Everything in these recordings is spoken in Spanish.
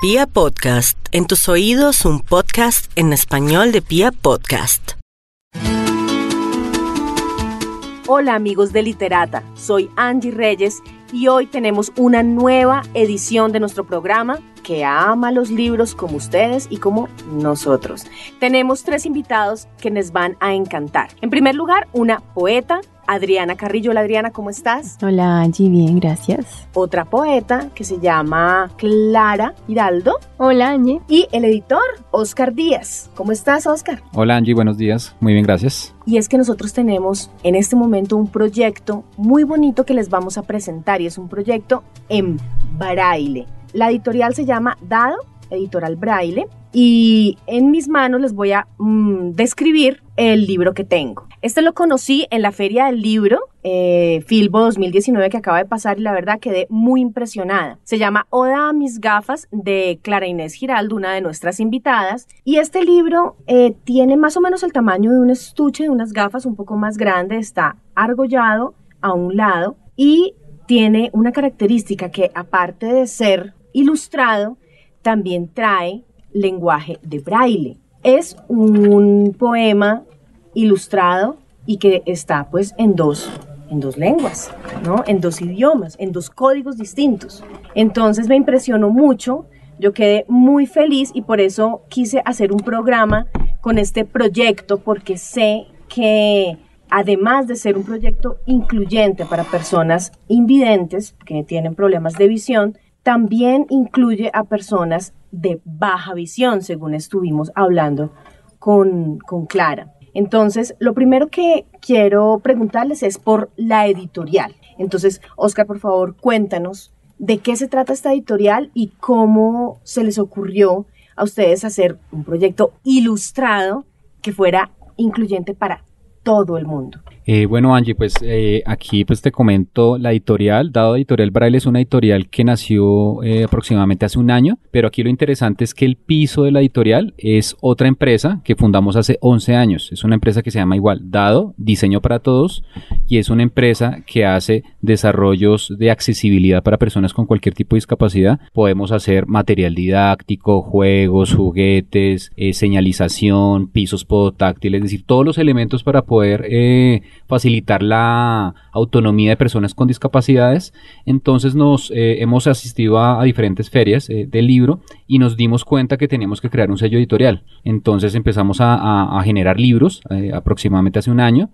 Pia Podcast, en tus oídos un podcast en español de Pia Podcast. Hola amigos de Literata, soy Angie Reyes y hoy tenemos una nueva edición de nuestro programa que ama los libros como ustedes y como nosotros. Tenemos tres invitados que les van a encantar. En primer lugar, una poeta, Adriana Carrillo. Hola Adriana, ¿cómo estás? Hola Angie, bien, gracias. Otra poeta que se llama Clara Hiraldo. Hola Angie. Y el editor, Oscar Díaz. ¿Cómo estás, Oscar? Hola Angie, buenos días. Muy bien, gracias. Y es que nosotros tenemos en este momento un proyecto muy bonito que les vamos a presentar y es un proyecto en braille. La editorial se llama Dado, editorial braille, y en mis manos les voy a mm, describir el libro que tengo. Este lo conocí en la Feria del Libro, eh, Filbo 2019, que acaba de pasar y la verdad quedé muy impresionada. Se llama Oda a mis gafas de Clara Inés Giraldo, una de nuestras invitadas. Y este libro eh, tiene más o menos el tamaño de un estuche de unas gafas un poco más grande, está argollado a un lado y tiene una característica que aparte de ser ilustrado, también trae lenguaje de braille. Es un poema ilustrado y que está pues en dos en dos lenguas, ¿no? En dos idiomas, en dos códigos distintos. Entonces me impresionó mucho, yo quedé muy feliz y por eso quise hacer un programa con este proyecto porque sé que además de ser un proyecto incluyente para personas invidentes que tienen problemas de visión, también incluye a personas de baja visión, según estuvimos hablando con, con Clara. Entonces, lo primero que quiero preguntarles es por la editorial. Entonces, Oscar, por favor, cuéntanos de qué se trata esta editorial y cómo se les ocurrió a ustedes hacer un proyecto ilustrado que fuera incluyente para todo el mundo. Eh, bueno, Angie, pues eh, aquí pues te comento la editorial. Dado Editorial Braille es una editorial que nació eh, aproximadamente hace un año, pero aquí lo interesante es que el piso de la editorial es otra empresa que fundamos hace 11 años. Es una empresa que se llama igual Dado, Diseño para Todos, y es una empresa que hace desarrollos de accesibilidad para personas con cualquier tipo de discapacidad. Podemos hacer material didáctico, juegos, juguetes, señalización, pisos podotáctiles, es decir, todos los elementos para poder facilitar la autonomía de personas con discapacidades. Entonces nos eh, hemos asistido a, diferentes ferias eh, del libro y nos dimos cuenta que teníamos que crear un sello editorial. Entonces empezamos a, generar libros eh, aproximadamente hace un año.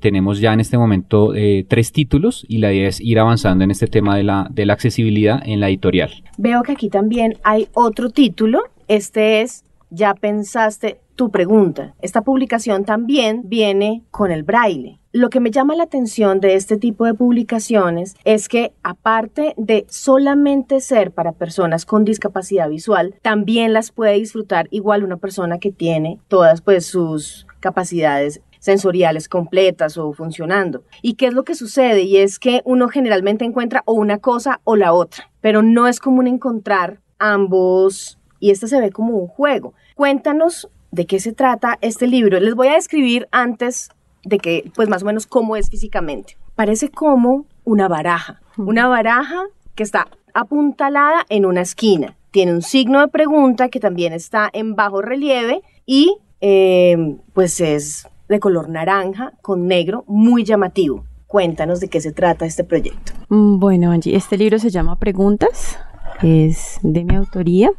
tenemos ya en este momento tres títulos y la idea es ir avanzando en este tema de la, de la accesibilidad en la editorial. Veo que aquí también hay otro título. Este es Ya pensaste tu pregunta. Esta publicación también viene con el braille. Lo que me llama la atención de este tipo de publicaciones es que aparte de solamente ser para personas con discapacidad visual, también las puede disfrutar igual una persona que tiene todas pues sus capacidades sensoriales completas o funcionando. ¿Y qué es lo que sucede? Y es que uno generalmente encuentra o una cosa o la otra, pero no es común encontrar ambos y este se ve como un juego. Cuéntanos de qué se trata este libro. Les voy a describir antes de que, pues más o menos cómo es físicamente. Parece como una baraja, una baraja que está apuntalada en una esquina. Tiene un signo de pregunta que también está en bajo relieve y eh, pues es de color naranja con negro, muy llamativo. Cuéntanos de qué se trata este proyecto. Mm, bueno, Angie, este libro se llama Preguntas es de mi autoría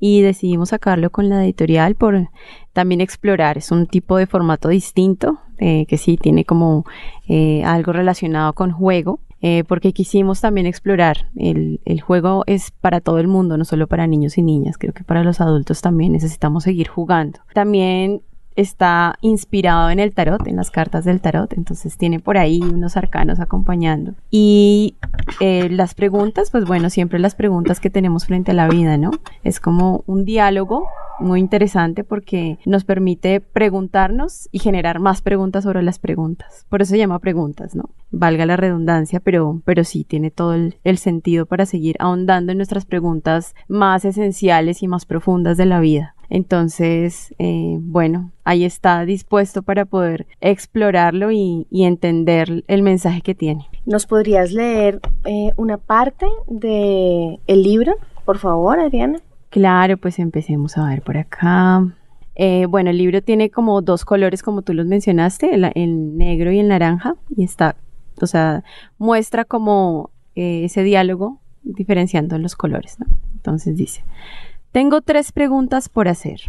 y decidimos sacarlo con la editorial por también explorar. Es un tipo de formato distinto eh, que sí tiene como eh, algo relacionado con juego. Eh, porque quisimos también explorar. El, el, juego es para todo el mundo, no solo para niños y niñas. Creo que para los adultos también necesitamos seguir jugando. También está inspirado en el tarot, en las cartas del tarot, entonces tiene por ahí unos arcanos acompañando. Y eh, las preguntas, pues bueno, siempre las preguntas que tenemos frente a la vida, ¿no? Es como un diálogo muy interesante porque nos permite preguntarnos y generar más preguntas sobre las preguntas. Por eso se llama preguntas, ¿no? Valga la redundancia, pero, pero sí tiene todo el, el sentido para seguir ahondando en nuestras preguntas más esenciales y más profundas de la vida. Entonces, eh, bueno, ahí está dispuesto para poder explorarlo y, entender el mensaje que tiene. ¿Nos podrías leer eh, una parte del el libro? por favor, Adriana. Claro, pues empecemos a ver por acá. Eh, bueno, el libro tiene como dos colores, como tú los mencionaste, el, negro y el naranja, y está, o sea, muestra como ese diálogo diferenciando los colores. ¿no? Entonces dice, tengo tres preguntas por hacer.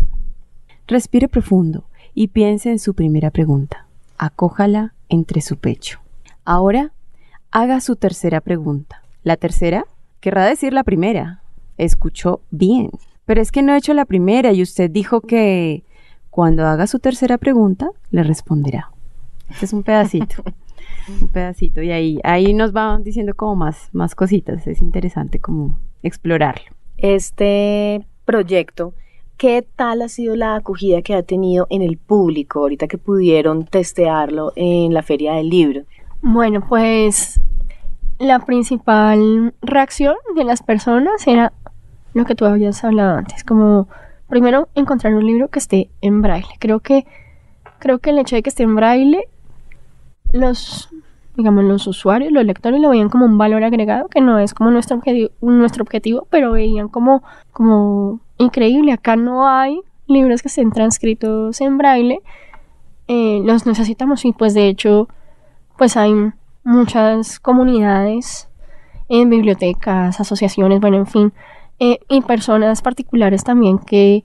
Respire profundo y piense en su primera pregunta. Acójala entre su pecho. Ahora, haga su tercera pregunta. La tercera querrá decir la primera. Escuchó bien. Pero es que no he hecho la primera y usted dijo que cuando haga su tercera pregunta, le responderá. Este es un pedacito. un pedacito. Y ahí, ahí nos van diciendo como más, más cositas. Es interesante como explorarlo. Este proyecto, ¿qué tal ha sido la acogida que ha tenido en el público ahorita que pudieron testearlo en la feria del libro? Bueno, pues la principal reacción de las personas era lo que tú habías hablado antes, como primero encontrar un libro que esté en braille. Creo que creo que el hecho de que esté en braille los digamos los usuarios, los lectores lo veían como un valor agregado que no es como nuestro objetivo, nuestro objetivo, pero veían como como increíble, acá no hay libros que estén transcritos en braille. Eh, los necesitamos y pues de hecho pues hay muchas comunidades en bibliotecas, asociaciones, bueno, en fin, eh, y personas particulares también que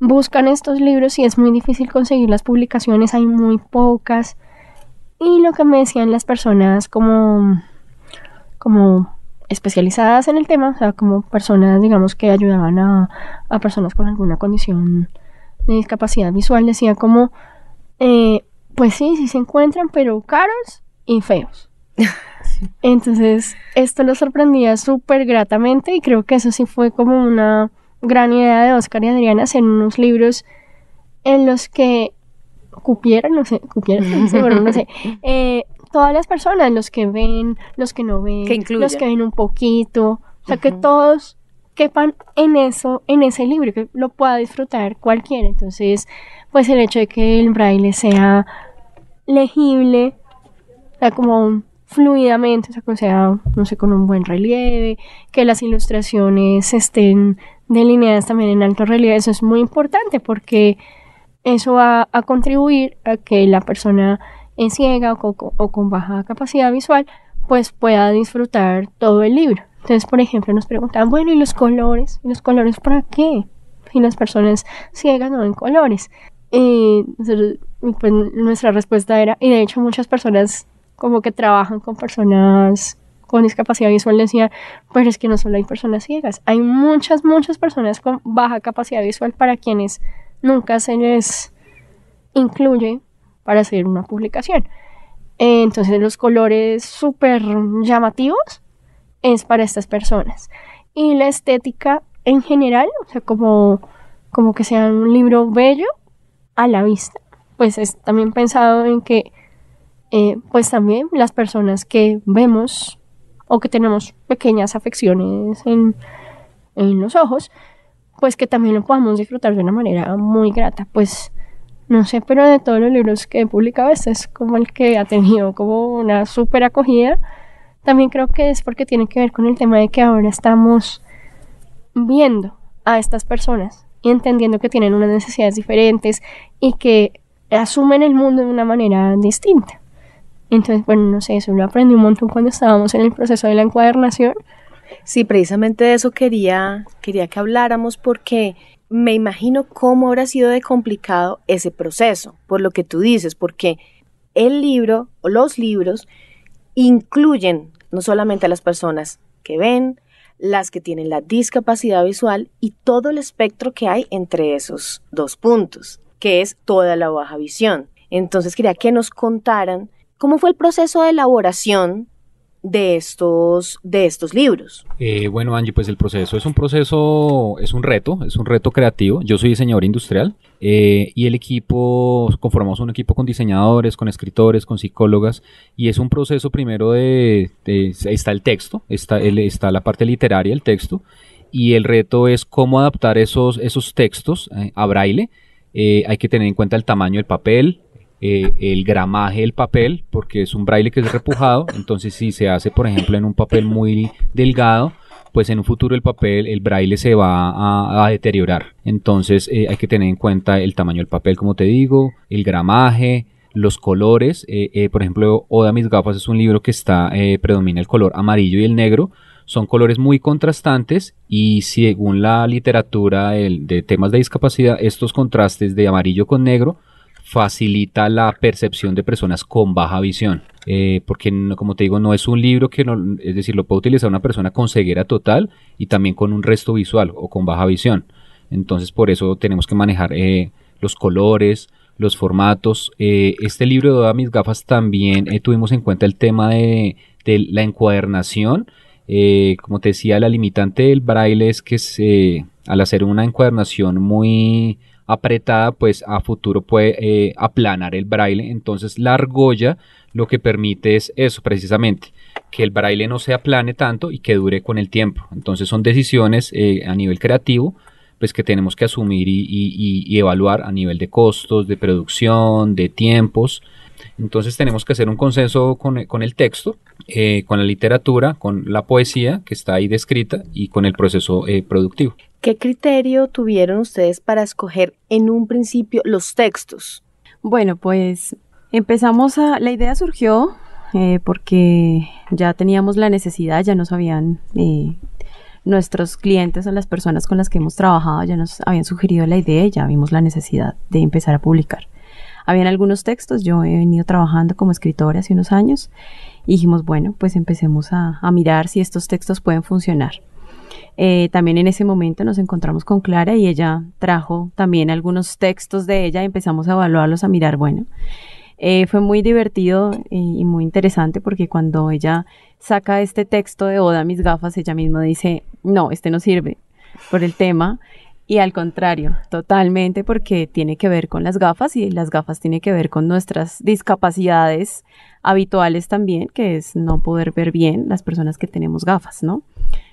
buscan estos libros y es muy difícil conseguir las publicaciones, hay muy pocas. Y lo que me decían las personas como, como especializadas en el tema, o sea, como personas, digamos, que ayudaban a, a personas con alguna condición de discapacidad visual, decía como, eh, pues sí, sí se encuentran, pero caros y feos. Entonces, esto lo sorprendía súper gratamente y creo que eso sí fue como una gran idea de Oscar y Adriana hacer unos libros en los que cupieran, no sé, cupieran, no sé, eh, todas las personas, los que ven, los que no ven, los que ven un poquito, o sea, que todos quepan en eso, en ese libro, que lo pueda disfrutar cualquiera. Entonces, pues el hecho de que el braille sea legible, o sea, como fluidamente, o sea, no sé, con un buen relieve, que las ilustraciones estén delineadas también en alto relieve, eso es muy importante porque eso va a contribuir a que la persona en ciega o, con baja capacidad visual pues pueda disfrutar todo el libro. Entonces, por ejemplo, nos preguntan, bueno, ¿y los colores? ¿Y los colores para qué? Si las personas ciegas no ven colores. Y pues, nuestra respuesta era, y de hecho muchas personas como que trabajan con personas con discapacidad visual decía, pero es que no solo hay personas ciegas, hay muchas, muchas personas con baja capacidad visual para quienes nunca se les incluye para hacer una publicación. Entonces los colores súper llamativos es para estas personas. Y la estética en general, o sea, como, como que sea un libro bello a la vista, pues es también pensado en que eh, pues también las personas que vemos o que tenemos pequeñas afecciones en, los ojos, pues que también lo podamos disfrutar de una manera muy grata. Pues no sé, pero de todos los libros que he publicado, este es como el que ha tenido como una súper acogida. También creo que es porque tiene que ver con el tema de que ahora estamos viendo a estas personas y entendiendo que tienen unas necesidades diferentes y que asumen el mundo de una manera distinta. Entonces, bueno, no sé, eso lo aprendí un montón cuando estábamos en el proceso de la encuadernación. Sí, precisamente de eso quería, quería que habláramos porque me imagino cómo habrá sido de complicado ese proceso, por lo que tú dices, porque el libro o los libros incluyen no solamente a las personas que ven, las que tienen la discapacidad visual y todo el espectro que hay entre esos dos puntos, que es toda la baja visión. Entonces quería que nos contaran ¿Cómo fue el proceso de elaboración de estos, de estos libros? Eh, bueno, Angie, pues el proceso es un proceso, es un reto, es un reto creativo. Yo soy diseñador industrial eh, y el equipo, conformamos un equipo con diseñadores, con escritores, con psicólogas y es un proceso primero de, está el texto, está, está la parte literaria, el texto y el reto es cómo adaptar esos, esos textos eh, a braille. hay que tener en cuenta el tamaño del papel, eh, el gramaje del papel, porque es un braille que es repujado, entonces si se hace, por ejemplo, en un papel muy delgado, pues en un futuro el papel, el braille se va a, deteriorar. Entonces eh, hay que tener en cuenta el tamaño del papel, como te digo, el gramaje, los colores. Eh, por ejemplo, Oda Mis Gafas es un libro que está, predomina el color amarillo y el negro. Son colores muy contrastantes y según la literatura de temas de discapacidad, estos contrastes de amarillo con negro facilita la percepción de personas con baja visión. Eh, porque como te digo, no es un libro que no, es decir, lo puede utilizar una persona con ceguera total y también con un resto visual o con baja visión. Entonces por eso tenemos que manejar eh, los colores, los formatos. Eh, este libro de mis gafas también tuvimos en cuenta el tema de, la encuadernación. como te decía, la limitante del braille es que al hacer una encuadernación muy apretada, pues a futuro puede eh, aplanar el braille. Entonces la argolla lo que permite es eso precisamente, que el braille no se aplane tanto y que dure con el tiempo. Entonces son decisiones eh, a nivel creativo pues que tenemos que asumir y, evaluar a nivel de costos, de producción, de tiempos. Entonces tenemos que hacer un consenso con, el texto, eh, con la literatura, con la poesía que está ahí descrita y con el proceso productivo. ¿Qué criterio tuvieron ustedes para escoger en un principio los textos? Bueno, pues empezamos a... La idea surgió eh, porque ya teníamos la necesidad, ya nos habían... Eh, nuestros clientes o las personas con las que hemos trabajado ya nos habían sugerido la idea y ya vimos la necesidad de empezar a publicar. Habían algunos textos, yo he venido trabajando como escritora hace unos años y dijimos, bueno, pues empecemos a mirar si estos textos pueden funcionar. Eh, también en ese momento nos encontramos con Clara y ella trajo también algunos textos de ella y empezamos a evaluarlos, a mirar, bueno. Eh, fue muy divertido y, muy interesante porque cuando ella saca este texto de Oda, mis gafas, ella misma dice, no, este no sirve por el tema. Y al contrario, totalmente porque tiene que ver con las gafas y las gafas tiene que ver con nuestras discapacidades habituales también, que es no poder ver bien las personas que tenemos gafas, ¿no?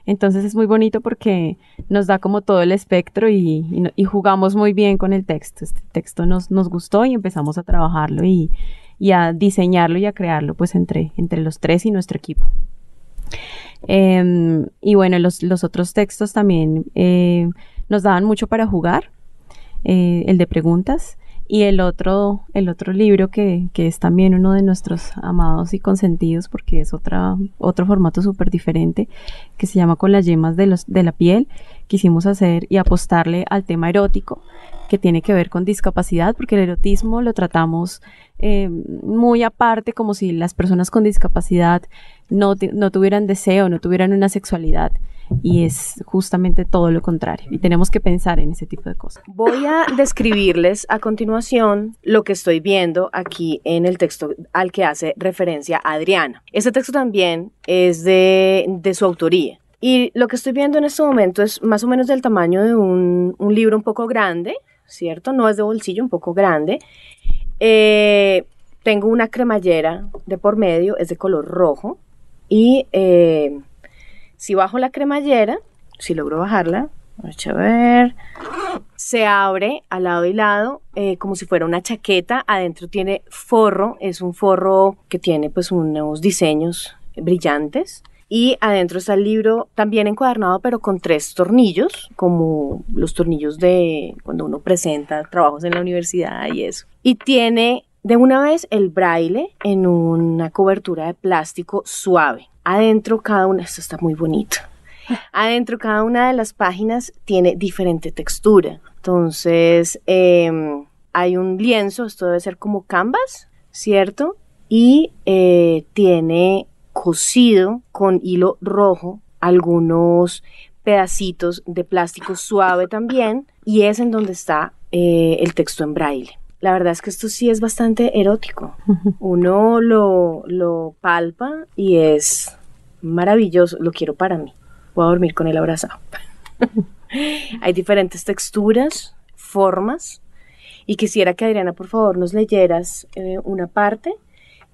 Entonces es muy bonito porque nos da como todo el espectro y, jugamos muy bien con el texto. Este texto nos, gustó y empezamos a trabajarlo y, a diseñarlo y a crearlo pues entre, entre los tres y nuestro equipo. Em, y bueno, los, los, otros textos también eh, nos daban mucho para jugar. Eh, el de preguntas y el otro, el otro libro que, que, es también uno de nuestros amados y consentidos porque es otra, otro formato súper diferente que se llama Con las yemas de, los, de la piel. Quisimos hacer y apostarle al tema erótico que tiene que ver con discapacidad porque el erotismo lo tratamos eh, muy aparte como si las personas con discapacidad no, no tuvieran deseo, no tuvieran una sexualidad y es justamente todo lo contrario y tenemos que pensar en ese tipo de cosas. Voy a describirles a continuación lo que estoy viendo aquí en el texto al que hace referencia Adriana. Este texto también es de, de su autoría. Y lo que estoy viendo en este momento es más o menos del tamaño de un, un libro un poco grande, ¿cierto? No es de bolsillo, un poco grande. Eh, tengo una cremallera de por medio, es de color rojo. Y eh, si bajo la cremallera, si logro bajarla, a ver, se abre al lado y lado eh, como si fuera una chaqueta. Adentro tiene forro, es un forro que tiene pues unos diseños brillantes. Y adentro está el libro también encuadernado, pero con tres tornillos, como los tornillos de cuando uno presenta trabajos en la universidad y eso. Y tiene de una vez el braille en una cobertura de plástico suave. Adentro cada una, esto está muy bonito. Adentro cada una de las páginas tiene diferente textura. Entonces, em, hay un lienzo, esto debe ser como canvas, ¿cierto? Y eh, tiene cosido con hilo rojo algunos pedacitos de plástico suave también y es en donde está eh, el texto en braille. La verdad es que esto sí es bastante erótico. Uno lo, lo palpa y es maravilloso, lo quiero para mí. Puedo dormir con él abrazado. Hay diferentes texturas, formas, y quisiera que Adriana, por favor, nos leyeras eh, una parte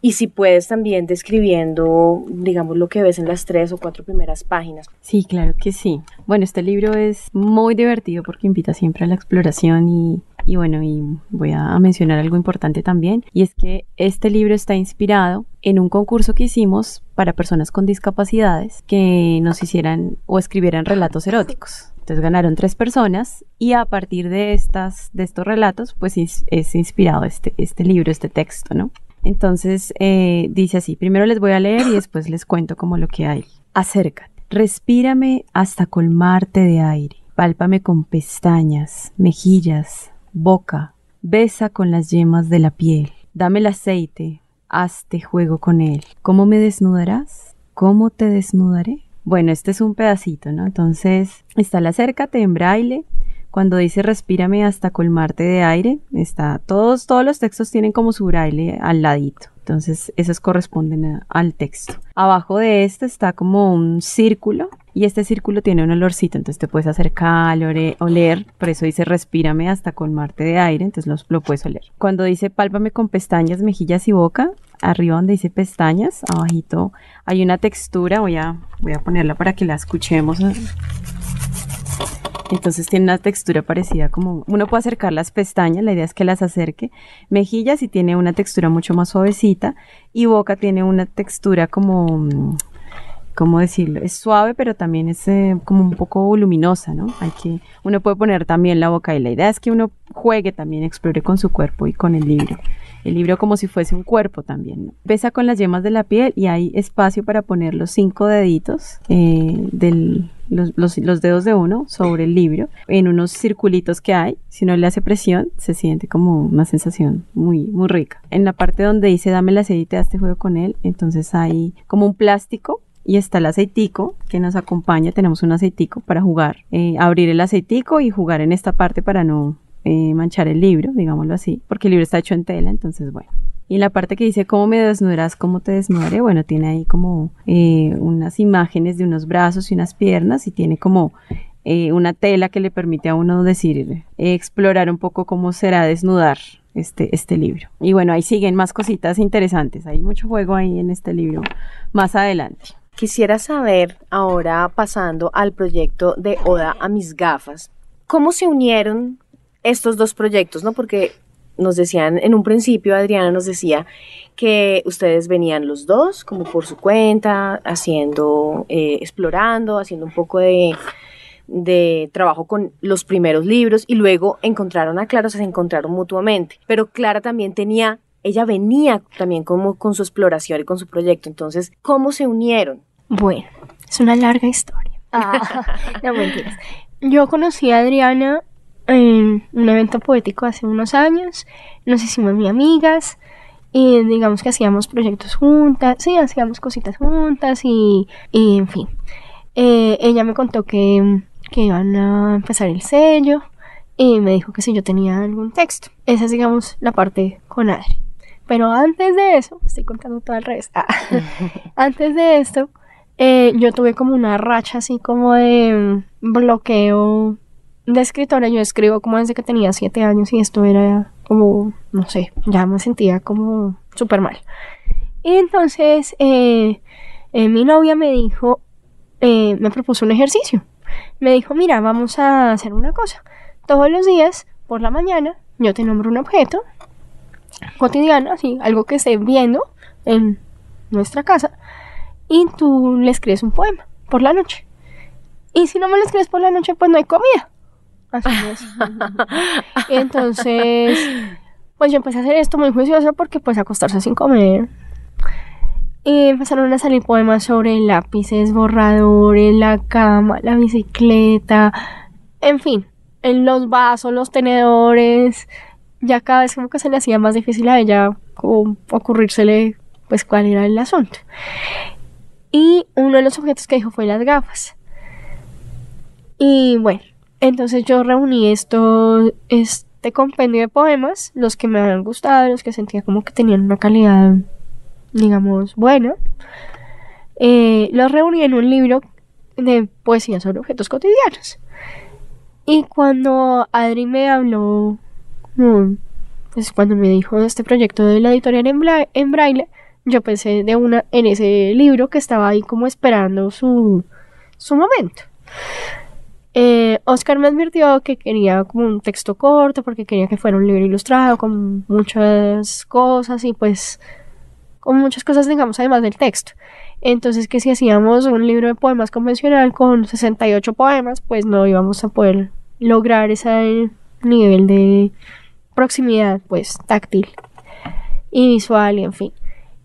y si puedes también describiendo, digamos, lo que ves en las tres o cuatro primeras páginas. Sí, claro que sí. Bueno, este libro es muy divertido porque invita siempre a la exploración y y bueno, y voy a mencionar algo importante también, y es que este libro está inspirado en un concurso que hicimos para personas con discapacidades que nos hicieran o escribieran relatos eróticos. Entonces ganaron tres personas y a partir de estas, de estos relatos, pues es, inspirado este, este libro, este texto, ¿no? Entonces eh, dice así, primero les voy a leer y después les cuento como lo que hay. Acércate, respírame hasta colmarte de aire, pálpame con pestañas, mejillas, boca, besa con las yemas de la piel, dame el aceite, hazte juego con él. ¿Cómo me desnudarás? ¿Cómo te desnudaré? Bueno, este es un pedacito, ¿no? Entonces, está la acércate en braille. Cuando dice respírame hasta colmarte de aire, está, todos, todos los textos tienen como su braille al ladito. Entonces, esos corresponden al texto. Abajo de este está como un círculo y este círculo tiene un olorcito, entonces te puedes acercar, oler, por eso dice respírame hasta colmarte de aire, entonces lo puedes oler. Cuando dice pálpame con pestañas, mejillas y boca, arriba donde dice pestañas, abajito hay una textura, voy a, voy a ponerla para que la escuchemos. Entonces tiene una textura parecida como uno puede acercar las pestañas, la idea es que las acerque. Mejillas y tiene una textura mucho más suavecita y boca tiene una textura como ¿cómo decirlo? Es suave, pero también es eh, como un poco voluminosa, ¿no? Hay que, uno puede poner también la boca y la idea es que uno juegue también, explore con su cuerpo y con el libro. El libro como si fuese un cuerpo también, ¿no? Pesa con las yemas de la piel y hay espacio para poner los cinco deditos eh, del, los, los, dedos de uno sobre el libro en unos circulitos que hay. Si no le hace presión, se siente como una sensación muy, muy rica. En la parte donde dice dame el aceite, este juego con él, entonces hay como un plástico y está el aceitico que nos acompaña. Tenemos un aceitico para jugar, eh, abrir el aceitico y jugar en esta parte para no eh, manchar el libro, digámoslo así, porque el libro está hecho en tela, entonces bueno. Y la parte que dice cómo me desnudarás, cómo te desnudaré, bueno, tiene ahí como eh, unas imágenes de unos brazos y unas piernas y tiene como una tela que le permite a uno decir, explorar un poco cómo será desnudar este, este libro. Y bueno, ahí siguen más cositas interesantes, hay mucho juego ahí en este libro más adelante. Quisiera saber, ahora pasando al proyecto de Oda a mis gafas, ¿cómo se unieron estos dos proyectos? ¿no? Porque nos decían en un principio, Adriana nos decía que ustedes venían los dos como por su cuenta, haciendo, eh, explorando, haciendo un poco de, de trabajo con los primeros libros y luego encontraron a Clara, se encontraron mutuamente. Pero Clara también tenía ella venía también como con su exploración y con su proyecto. Entonces, ¿cómo se unieron? Bueno, es una larga historia. Ah, no mentiras. Yo conocí a Adriana en un evento poético hace unos años. Nos hicimos muy amigas. Y digamos que hacíamos proyectos juntas. Sí, hacíamos cositas juntas y, en fin. Eh, ella me contó que, que iban a empezar el sello y me dijo que si yo tenía algún texto. Esa es, digamos, la parte con Adri. Pero antes de eso, estoy contando todo el resto. Ah, antes de esto, eh, yo tuve como una racha así como de bloqueo de escritora. Yo escribo como desde que tenía siete años y esto era como, no sé, ya me sentía como súper mal. Y entonces eh, eh, mi novia me dijo, me propuso un ejercicio. Me dijo, mira, vamos a hacer una cosa. Todos los días, por la mañana, yo te nombro un objeto cotidiano, así, algo que esté viendo en nuestra casa, y tú le escribes un poema por la noche. Y si no me lo escribes por la noche, pues no hay comida. Así es. Entonces, pues yo empecé a hacer esto muy juicioso porque pues acostarse sin comer. Y empezaron a salir poemas sobre lápices, borradores, la cama, la bicicleta, en fin, en los vasos, los tenedores, ya cada vez como que se le hacía más difícil a ella como ocurrírsele pues cuál era el asunto. Y uno de los objetos que dijo fue las gafas. Y bueno, entonces yo reuní esto, este compendio de poemas, los que me habían gustado, los que sentía como que tenían una calidad, digamos, buena. Eh, los reuní en un libro de poesía sobre objetos cotidianos. Y cuando Adri me habló pues cuando me dijo de este proyecto de la editorial en, braille, yo pensé de una en ese libro que estaba ahí como esperando su, su momento. Eh, Oscar me advirtió que quería como un texto corto porque quería que fuera un libro ilustrado con muchas cosas y pues como muchas cosas, digamos, además del texto. Entonces, que si hacíamos un libro de poemas convencional con 68 poemas, pues no íbamos a poder lograr ese nivel de proximidad, pues, táctil y visual y en fin.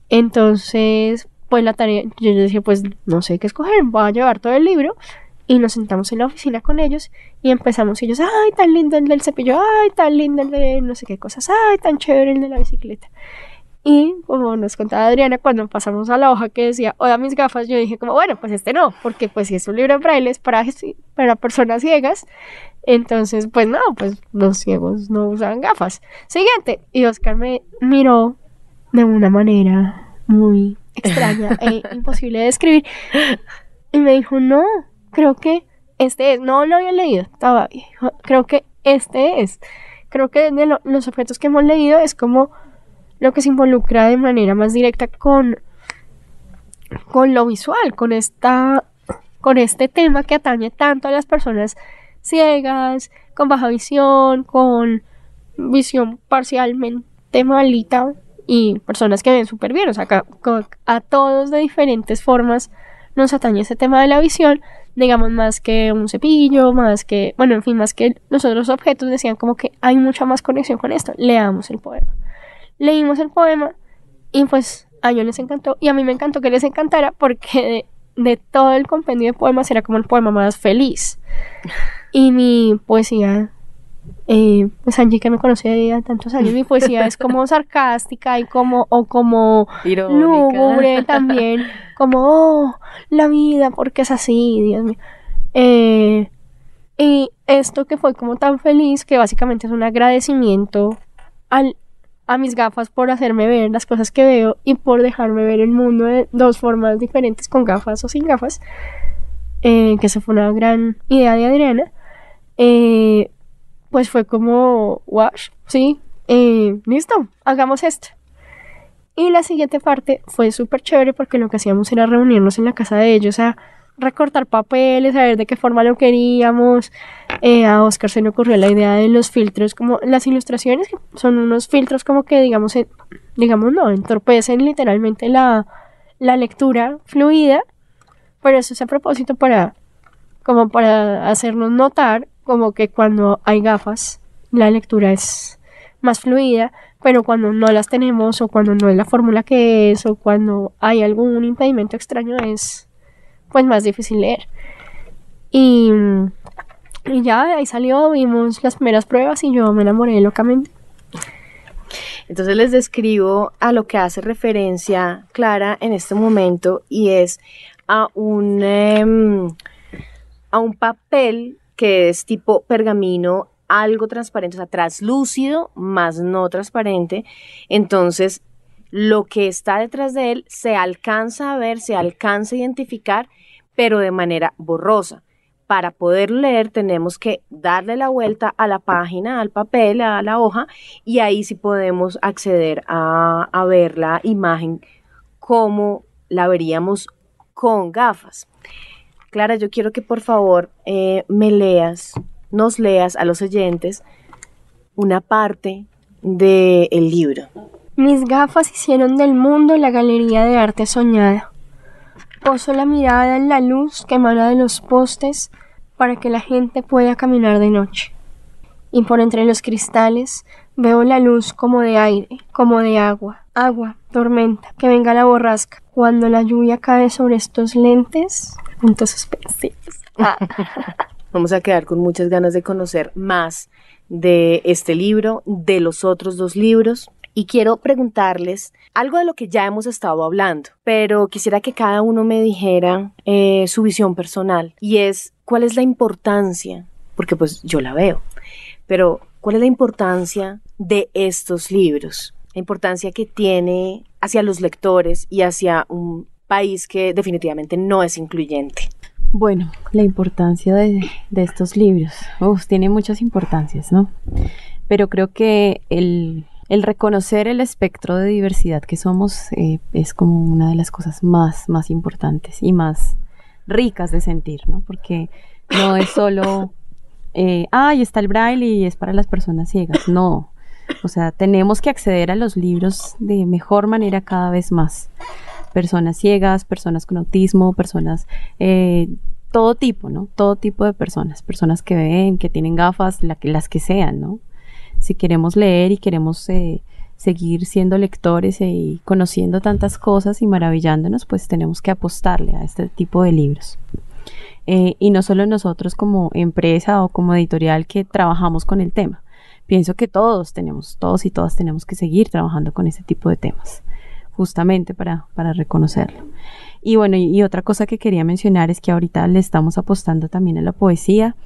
Entonces, pues la tarea, yo decía, pues no sé qué escoger, voy a llevar todo el libro y nos sentamos en la oficina con ellos y empezamos y ellos, ay, tan lindo el del cepillo, ay, tan lindo el de no sé qué cosas, ay, tan chévere el de la bicicleta. Y como nos contaba Adriana, cuando pasamos a la hoja que decía, oda mis gafas, yo dije como, bueno, pues este no, porque pues si es un libro en braille es para, para personas ciegas, entonces pues no, pues los ciegos no usan gafas. Siguiente, y Oscar me miró de una manera muy extraña e imposible de describir y me dijo, no, creo que este es, no lo había leído todavía, creo que este es, creo que de los objetos que hemos leído es como lo que se involucra de manera más directa con, con lo visual, con esta con este tema que atañe tanto a las personas ciegas, con baja visión, con visión parcialmente malita y personas que ven súper bien. O sea, a todos de diferentes formas nos atañe ese tema de la visión, digamos, más que un cepillo, más que, bueno, en fin, más que los otros objetos, decían como que hay mucha más conexión con esto. Leamos el poema leímos el poema y pues a ellos les encantó y a mí me encantó que les encantara porque de, todo el compendio de poemas era como el poema más feliz. Y mi poesía, eh, pues Angie que me conoce de tantos años, mi poesía es como sarcástica y como, o como lúgubre también, como, oh, la vida, porque es así, Dios mío. Eh, y esto que fue como tan feliz, que básicamente es un agradecimiento al a mis gafas por hacerme ver las cosas que veo y por dejarme ver el mundo de dos formas diferentes, con gafas o sin gafas, eh, que esa fue una gran idea de Adriana, eh, pues fue como, wash, sí, eh, listo, hagamos esto. Y la siguiente parte fue súper chévere porque lo que hacíamos era reunirnos en la casa de ellos a recortar papeles, a ver de qué forma lo queríamos. Eh, a Oscar se le ocurrió la idea de los filtros, como las ilustraciones, son unos filtros como que, digamos, digamos, no, entorpecen literalmente la, la lectura fluida, pero eso es a propósito para, como para hacernos notar, como que cuando hay gafas, la lectura es más fluida, pero cuando no las tenemos o cuando no es la fórmula que es o cuando hay algún impedimento extraño es pues más difícil leer. Y, y ya ahí salió, vimos las primeras pruebas y yo me enamoré locamente. Entonces les describo a lo que hace referencia Clara en este momento y es a un, em, a un papel que es tipo pergamino algo transparente, o sea, translúcido, más no transparente. Entonces, lo que está detrás de él se alcanza a ver, se alcanza a identificar pero de manera borrosa. Para poder leer tenemos que darle la vuelta a la página, al papel, a la hoja, y ahí sí podemos acceder a, ver la imagen como la veríamos con gafas. Clara, yo quiero que por favor eh, me leas, nos leas a los oyentes una parte del libro. Mis gafas hicieron del mundo la galería de arte soñada. Poso la mirada en la luz que emana de los postes para que la gente pueda caminar de noche. Y por entre los cristales veo la luz como de aire, como de agua, agua, tormenta, que venga la borrasca. Cuando la lluvia cae sobre estos lentes, puntos suspensivos. Ah. Vamos a quedar con muchas ganas de conocer más de este libro, de los otros dos libros y quiero preguntarles algo de lo que ya hemos estado hablando, pero quisiera que cada uno me dijera eh, su visión personal y es cuál es la importancia, porque pues yo la veo, pero cuál es la importancia de estos libros, la importancia que tiene hacia los lectores y hacia un país que definitivamente no es incluyente. Bueno, la importancia de, estos libros, tiene muchas importancias, ¿no? Pero creo que el, el reconocer el espectro de diversidad que somos eh, es como una de las cosas más, más importantes y más ricas de sentir, ¿no? Porque no es solo, eh, ay, está el braille y es para las personas ciegas. No, O sea, tenemos que acceder a los libros de mejor manera cada vez más. Personas ciegas, personas con autismo, personas, eh, todo tipo, ¿no? Todo tipo de personas. Personas que ven, que tienen gafas, las que sean, ¿no? Si queremos leer y queremos eh, seguir siendo lectores y conociendo tantas cosas y maravillándonos, pues tenemos que apostarle a este tipo de libros. Eh, y no solo nosotros como empresa o como editorial que trabajamos con el tema. Pienso que todos tenemos, todos y todas tenemos que seguir trabajando con ese tipo de temas, justamente para, para reconocerlo. Y bueno, y, otra cosa que quería mencionar es que ahorita le estamos apostando también a la poesía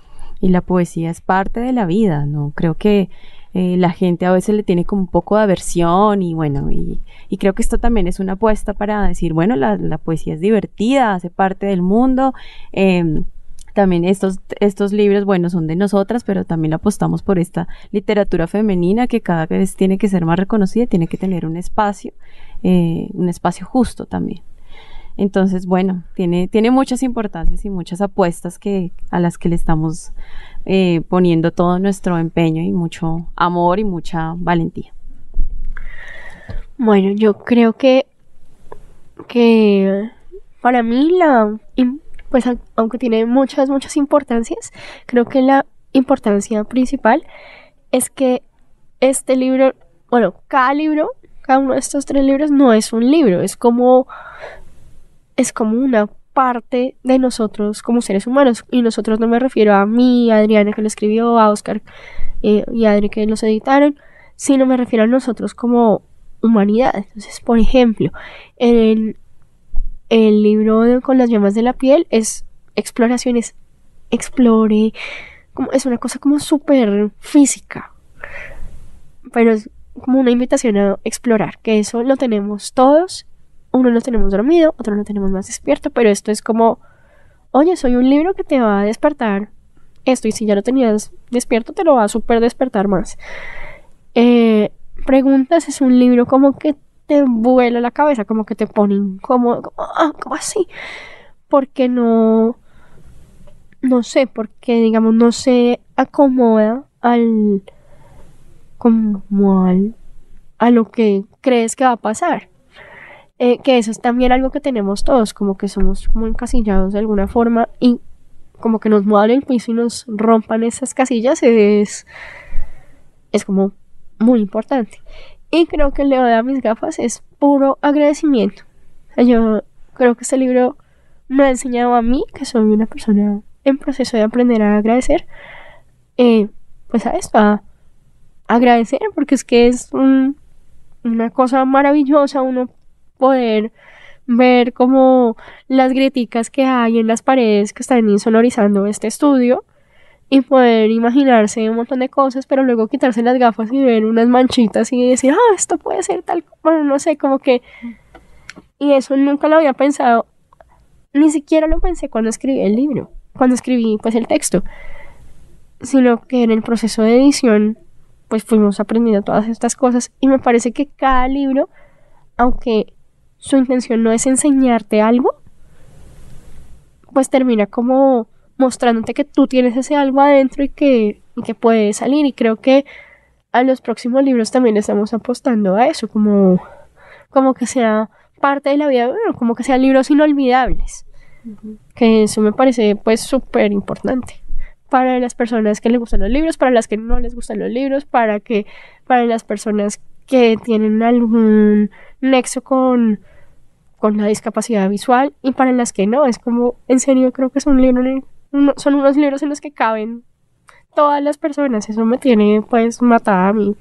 y la poesía es parte de la vida, ¿no? Creo que eh, la gente a veces le tiene como un poco de aversión y bueno, y, creo que esto también es una apuesta para decir, bueno, la, la poesía es divertida, hace parte del mundo. Eh, también estos, estos libros, bueno, son de nosotras, pero también apostamos por esta literatura femenina que cada vez tiene que ser más reconocida, tiene que tener un espacio, eh, un espacio justo también. Entonces, bueno, tiene, tiene muchas importancias y muchas apuestas que, a las que le estamos eh, poniendo todo nuestro empeño y mucho amor y mucha valentía. Bueno, yo creo que, que para mí la, pues aunque tiene muchas, muchas importancias, creo que la importancia principal es que este libro, bueno, cada libro, cada uno de estos tres libros no es un libro, es como, es como una parte de nosotros como seres humanos. Y nosotros no me refiero a mí, a Adriana que lo escribió, a Oscar eh, y a Adri que los editaron, sino me refiero a nosotros como humanidad. Entonces, por ejemplo, en el libro con las llamas de la piel es exploraciones, explore, como, es una cosa como súper física, pero es como una invitación a explorar, que eso lo tenemos todos, uno lo tenemos dormido, otro lo tenemos más despierto, pero esto es como, oye, soy un libro que te va a despertar esto, y si ya lo tenías despierto, te lo va a súper despertar más. Eh, preguntas es un libro como que te vuela la cabeza, como que te pone incómodo, como, ah, ¿cómo así? Porque no, no sé, porque digamos no se acomoda al, como al, a lo que crees que va a pasar. Eh, que eso es también algo que tenemos todos, como que somos como encasillados de alguna forma y como que nos muevan el piso y nos rompan esas casillas es, es como muy importante. Y creo que el Leo de mis gafas es puro agradecimiento. yo creo que este libro me ha enseñado a mí, que soy una persona en proceso de aprender a agradecer, eh, pues a esto, a agradecer, porque es que es una cosa maravillosa uno poder ver como las grieticas que hay en las paredes que están insonorizando este estudio y poder imaginarse un montón de cosas, pero luego quitarse las gafas y ver unas manchitas y decir, ah, esto puede ser tal, bueno, no sé, como que... Y eso nunca lo había pensado, ni siquiera lo pensé cuando escribí el libro, cuando escribí pues el texto, sino que en el proceso de edición pues fuimos aprendiendo todas estas cosas y me parece que cada libro, aunque su intención no es enseñarte algo, pues termina como mostrándote que tú tienes ese algo adentro y que, que puede salir. Y creo que a los próximos libros también estamos apostando a eso, como, como que sea parte de la vida, como que sean libros inolvidables. Que eso me parece pues súper importante para las personas que les gustan los libros, para las que no les gustan los libros, para que para las personas que tienen algún nexo con con la discapacidad visual y para las que no, es como en serio creo que es un libro son unos libros en los que caben todas las personas. Eso me tiene pues matada a mí.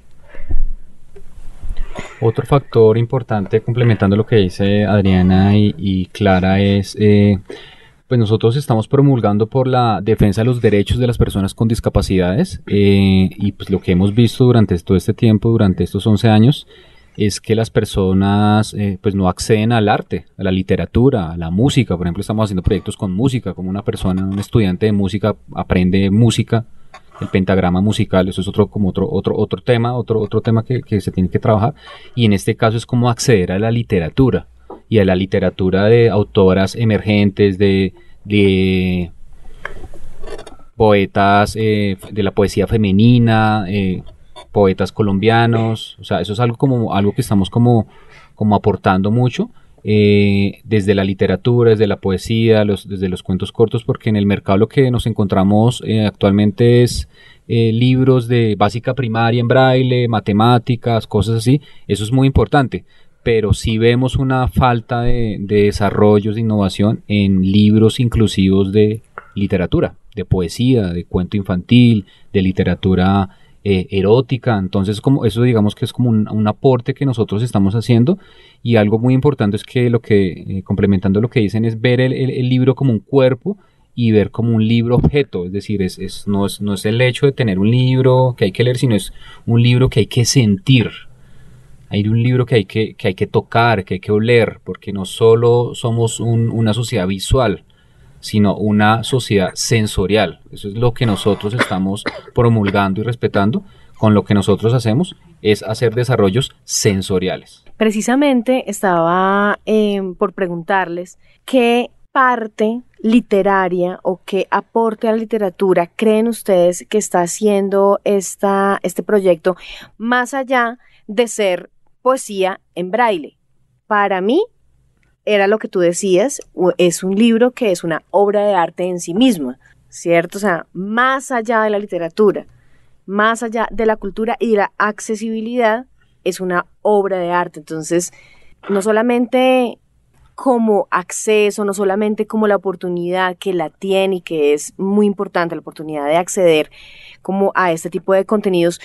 Otro factor importante, complementando lo que dice Adriana y, Clara, es, eh, pues nosotros estamos promulgando por la defensa de los derechos de las personas con discapacidades eh, y pues lo que hemos visto durante todo este tiempo, durante estos 11 años, es que las personas eh, pues no acceden al arte, a la literatura, a la música. Por ejemplo, estamos haciendo proyectos con música, como una persona, un estudiante de música aprende música, el pentagrama musical, eso es otro como otro otro otro tema, otro otro tema que, que se tiene que trabajar y en este caso es como acceder a la literatura y a la literatura de autoras emergentes de, poetas eh, de la poesía femenina, eh, poetas colombianos, o sea, eso es algo como algo que estamos como, como aportando mucho. Eh, desde la literatura, desde la poesía, desde los cuentos cortos, porque en el mercado lo que nos encontramos eh, actualmente es libros de básica primaria en braille, matemáticas, cosas así, eso es muy importante, pero sí vemos una falta de, de desarrollos, de innovación en libros inclusivos de literatura, de poesía, de cuento infantil, de literatura eh, erótica. Entonces, como eso digamos que es como un, aporte que nosotros estamos haciendo. Y algo muy importante es que lo que, eh, complementando lo que dicen, es ver el, libro como un cuerpo y ver como un libro objeto. Es decir, es, no, es, no es el hecho de tener un libro que hay que leer, sino es un libro que hay que sentir. Hay un libro que hay que, que hay que tocar, que hay que oler, porque no solo somos una sociedad visual, sino una sociedad sensorial. Eso es lo que nosotros estamos promulgando y respetando. Con lo que nosotros hacemos es hacer desarrollos sensoriales. Precisamente estaba eh, por preguntarles qué parte literaria o qué aporte a la literatura creen ustedes que está haciendo esta, este proyecto más allá de ser poesía en braille. Para mí, era lo que tú decías, es un libro que es una obra de arte en sí misma, ¿cierto? O sea, más allá de la literatura, más allá de la cultura y de la accesibilidad, es una obra de arte. Entonces, no solamente como acceso, no solamente como la oportunidad que la tiene y que es muy importante la oportunidad de acceder como a este tipo de contenidos,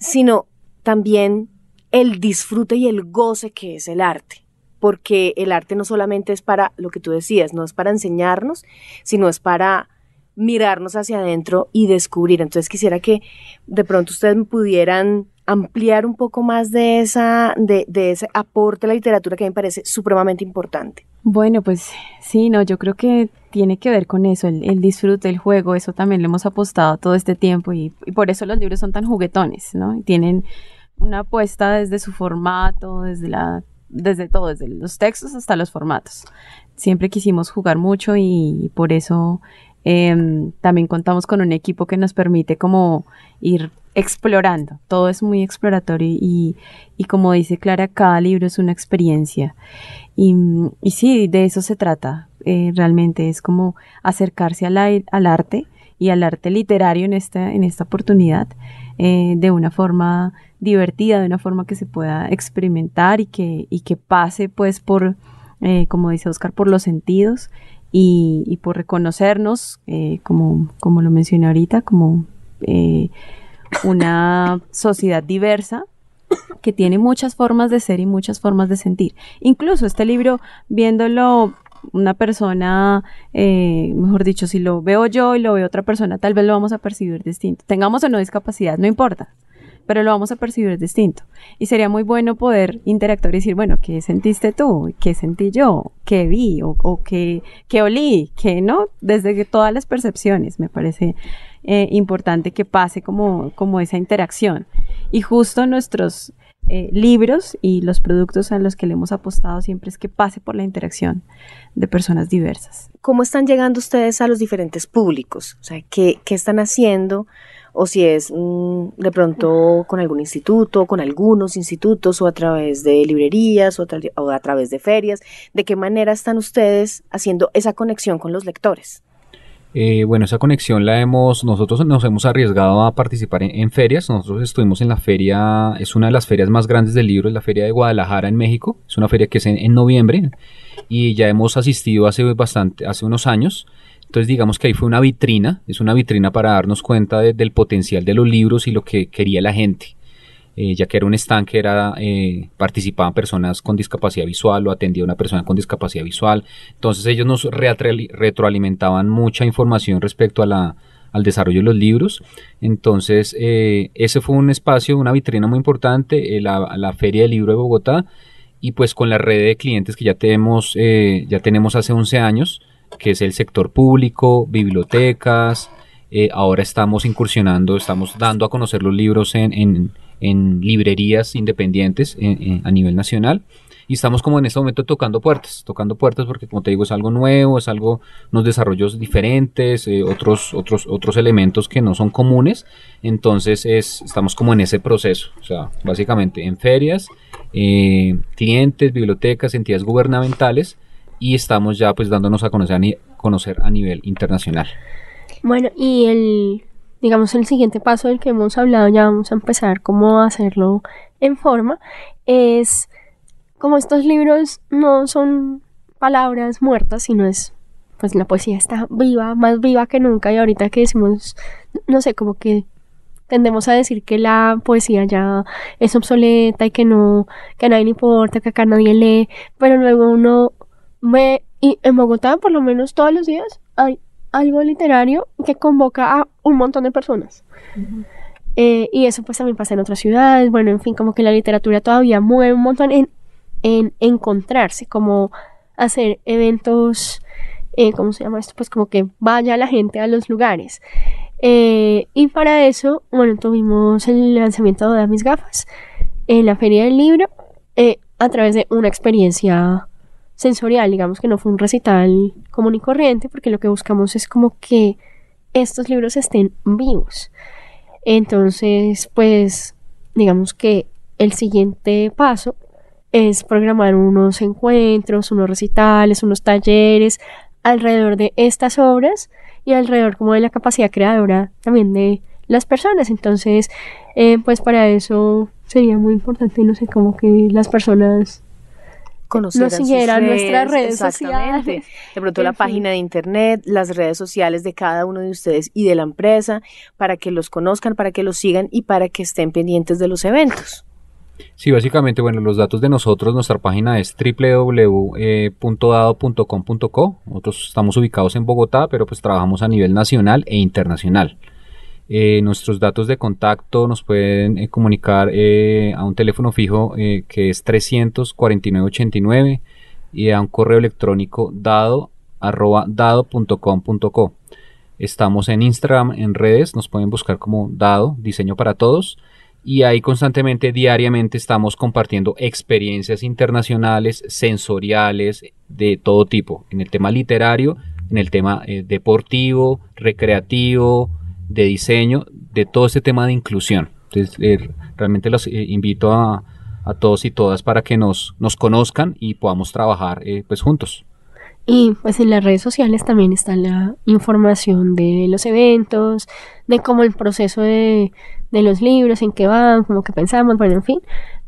sino también el disfrute y el goce que es el arte porque el arte no solamente es para lo que tú decías, no es para enseñarnos, sino es para mirarnos hacia adentro y descubrir. Entonces quisiera que de pronto ustedes pudieran ampliar un poco más de, esa, de, ese aporte a la literatura que me parece supremamente importante. Bueno, pues sí, no, yo creo que tiene que ver con eso, el, disfrute, el juego, eso también le hemos apostado todo este tiempo y, y por eso los libros son tan juguetones, ¿no? Tienen una apuesta desde su formato, desde la desde todo, desde los textos hasta los formatos. Siempre quisimos jugar mucho y, por eso em, también contamos con un equipo que nos permite como ir explorando. Todo es muy exploratorio y, como dice Clara, cada libro es una experiencia. Y, y sí, de eso se trata. Eh, realmente es como acercarse al, al arte y al arte literario en esta, en esta oportunidad eh, de una forma divertida, de una forma que se pueda experimentar y que, y que pase pues por, eh, como dice Oscar, por los sentidos y, por reconocernos, eh, como, como lo mencioné ahorita, como una sociedad diversa que tiene muchas formas de ser y muchas formas de sentir. Incluso este libro, viéndolo una persona, eh, mejor dicho, si lo veo yo y lo ve otra persona, tal vez lo vamos a percibir distinto. Tengamos o no discapacidad, no importa, pero lo vamos a percibir distinto. Y sería muy bueno poder interactuar y decir, bueno, ¿qué sentiste tú? ¿Qué sentí yo? ¿Qué vi? ¿O, o qué, qué, olí? ¿Qué no? Desde todas las percepciones, me parece eh, importante que pase como, como esa interacción. Y justo nuestros eh, libros y los productos a los que le hemos apostado siempre es que pase por la interacción de personas diversas. ¿Cómo están llegando ustedes a los diferentes públicos? O sea, ¿qué, qué están haciendo? O si es mm, de pronto con algún instituto, con algunos institutos, o a través de librerías, o, o a través de ferias. ¿De qué manera están ustedes haciendo esa conexión con los lectores? Eh, bueno, esa conexión la hemos, nosotros nos hemos arriesgado a participar en, ferias. Nosotros estuvimos en la feria, es una de las ferias más grandes del libro, es la feria de Guadalajara en México. Es una feria que es en, noviembre y ya hemos asistido hace bastante, hace unos años. Entonces digamos que ahí fue una vitrina, es una vitrina para darnos cuenta del potencial de los libros y lo que quería la gente. Eh, ya que era un stand era, eh, participaban personas con discapacidad visual o atendía a una persona con discapacidad visual. Entonces ellos nos retroalimentaban mucha información respecto a la, al desarrollo de los libros. Entonces eh, ese fue un espacio, una vitrina muy importante, la, la, Feria del Libro de Bogotá y pues con la red de clientes que ya tenemos, ya tenemos hace 11 años, que es el sector público, bibliotecas, ahora estamos incursionando, estamos dando a conocer los libros en, en librerías independientes a nivel nacional. y estamos como en este momento tocando puertas, tocando puertas porque como te digo es algo nuevo, es algo, unos desarrollos diferentes, eh, otros, otros, otros elementos que no son comunes, entonces es, estamos como en ese proceso, o sea, básicamente en ferias, eh, clientes, bibliotecas, entidades gubernamentales y estamos ya pues dándonos a conocer a, conocer a nivel internacional. Bueno, y el, digamos, el siguiente paso del que hemos hablado, ya vamos a empezar cómo hacerlo en forma, es como estos libros no son palabras muertas, sino es, pues la poesía está viva, más viva que nunca y ahorita que decimos, no sé, como que tendemos a decir que la poesía ya es obsoleta y que no, que a nadie le importa, que acá nadie lee, pero luego uno ve, y en Bogotá por lo menos todos los días hay algo literario que convoca a un montón de personas. Eh, y eso pues también pasa en otras ciudades, bueno, en fin, como que la literatura todavía mueve un montón en en encontrarse, como hacer eventos, eh, ¿cómo se llama esto? Pues como que vaya la gente a los lugares. Eh, y para eso, bueno, tuvimos el lanzamiento de mis gafas en la feria del libro eh, a través de una experiencia sensorial, digamos que no fue un recital común y corriente, porque lo que buscamos es como que estos libros estén vivos. Entonces, pues, digamos que el siguiente paso es programar unos encuentros, unos recitales, unos talleres alrededor de estas obras y alrededor como de la capacidad creadora también de las personas. Entonces, eh, pues para eso sería muy importante, no sé, como que las personas Conocieran nos siguieran nuestras redes sociales. De pronto la página de internet, las redes sociales de cada uno de ustedes y de la empresa, para que los conozcan, para que los sigan y para que estén pendientes de los eventos. Sí, básicamente, bueno, los datos de nosotros, nuestra página es www.dado.com.co. Nosotros estamos ubicados en Bogotá, pero pues trabajamos a nivel nacional e internacional. Eh, nuestros datos de contacto nos pueden eh, comunicar eh, a un teléfono fijo que es 34989 y a un correo electrónico dado arroba dado.com.co. Estamos en Instagram, en redes, nos pueden buscar como dado, diseño para todos y ahí constantemente, diariamente estamos compartiendo experiencias internacionales, sensoriales, de todo tipo, en el tema literario, en el tema deportivo, recreativo, de diseño, de todo este tema de inclusión. Entonces, eh, realmente los eh, invito a, a, todos y todas para que nos, nos conozcan y podamos trabajar pues juntos. Y pues en las redes sociales también está la información de los eventos, de cómo el proceso de, de los libros, en qué van, como que pensamos, bueno, en fin,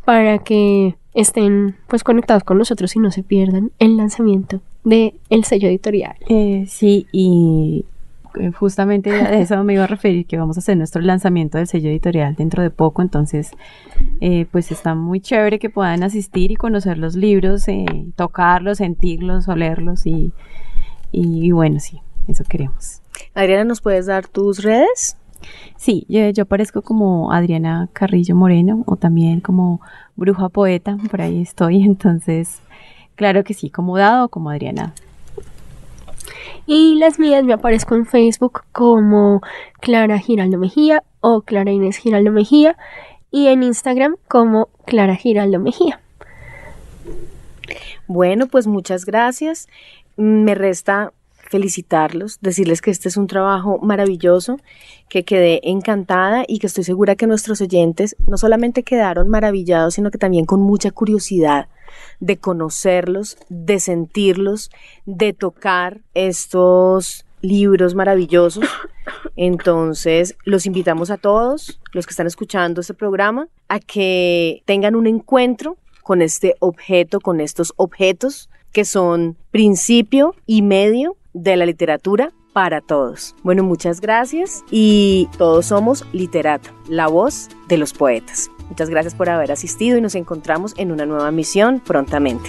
para que estén pues conectados con nosotros y no se pierdan el lanzamiento de el sello editorial. Eh, sí, y eh, justamente de eso me iba a referir, que vamos a hacer nuestro lanzamiento del sello editorial dentro de poco, entonces eh, pues está muy chévere que puedan asistir y conocer los libros, tocarlos, sentirlos, olerlos y, y bueno, sí, eso queremos. Adriana, ¿nos puedes dar tus redes? Sí, yo, yo, aparezco como Adriana Carrillo Moreno o también como Bruja Poeta, por ahí estoy, entonces, claro que sí, como Dado o como Adriana. Y las mías me aparezco en Facebook como Clara Giraldo Mejía o Clara Inés Giraldo Mejía y en Instagram como Clara Giraldo Mejía. Bueno, pues muchas gracias. Me resta felicitarlos, decirles que este es un trabajo maravilloso, que quedé encantada y que estoy segura que nuestros oyentes no solamente quedaron maravillados, sino que también con mucha curiosidad de conocerlos, de sentirlos, de tocar estos libros maravillosos. Entonces, los invitamos a todos, los que están escuchando este programa, a que tengan un encuentro con este objeto, con estos objetos que son principio y medio de la literatura para todos. Bueno, muchas gracias y todos somos Literato, la voz de los poetas. Muchas gracias por haber asistido y nos encontramos en una nueva misión prontamente.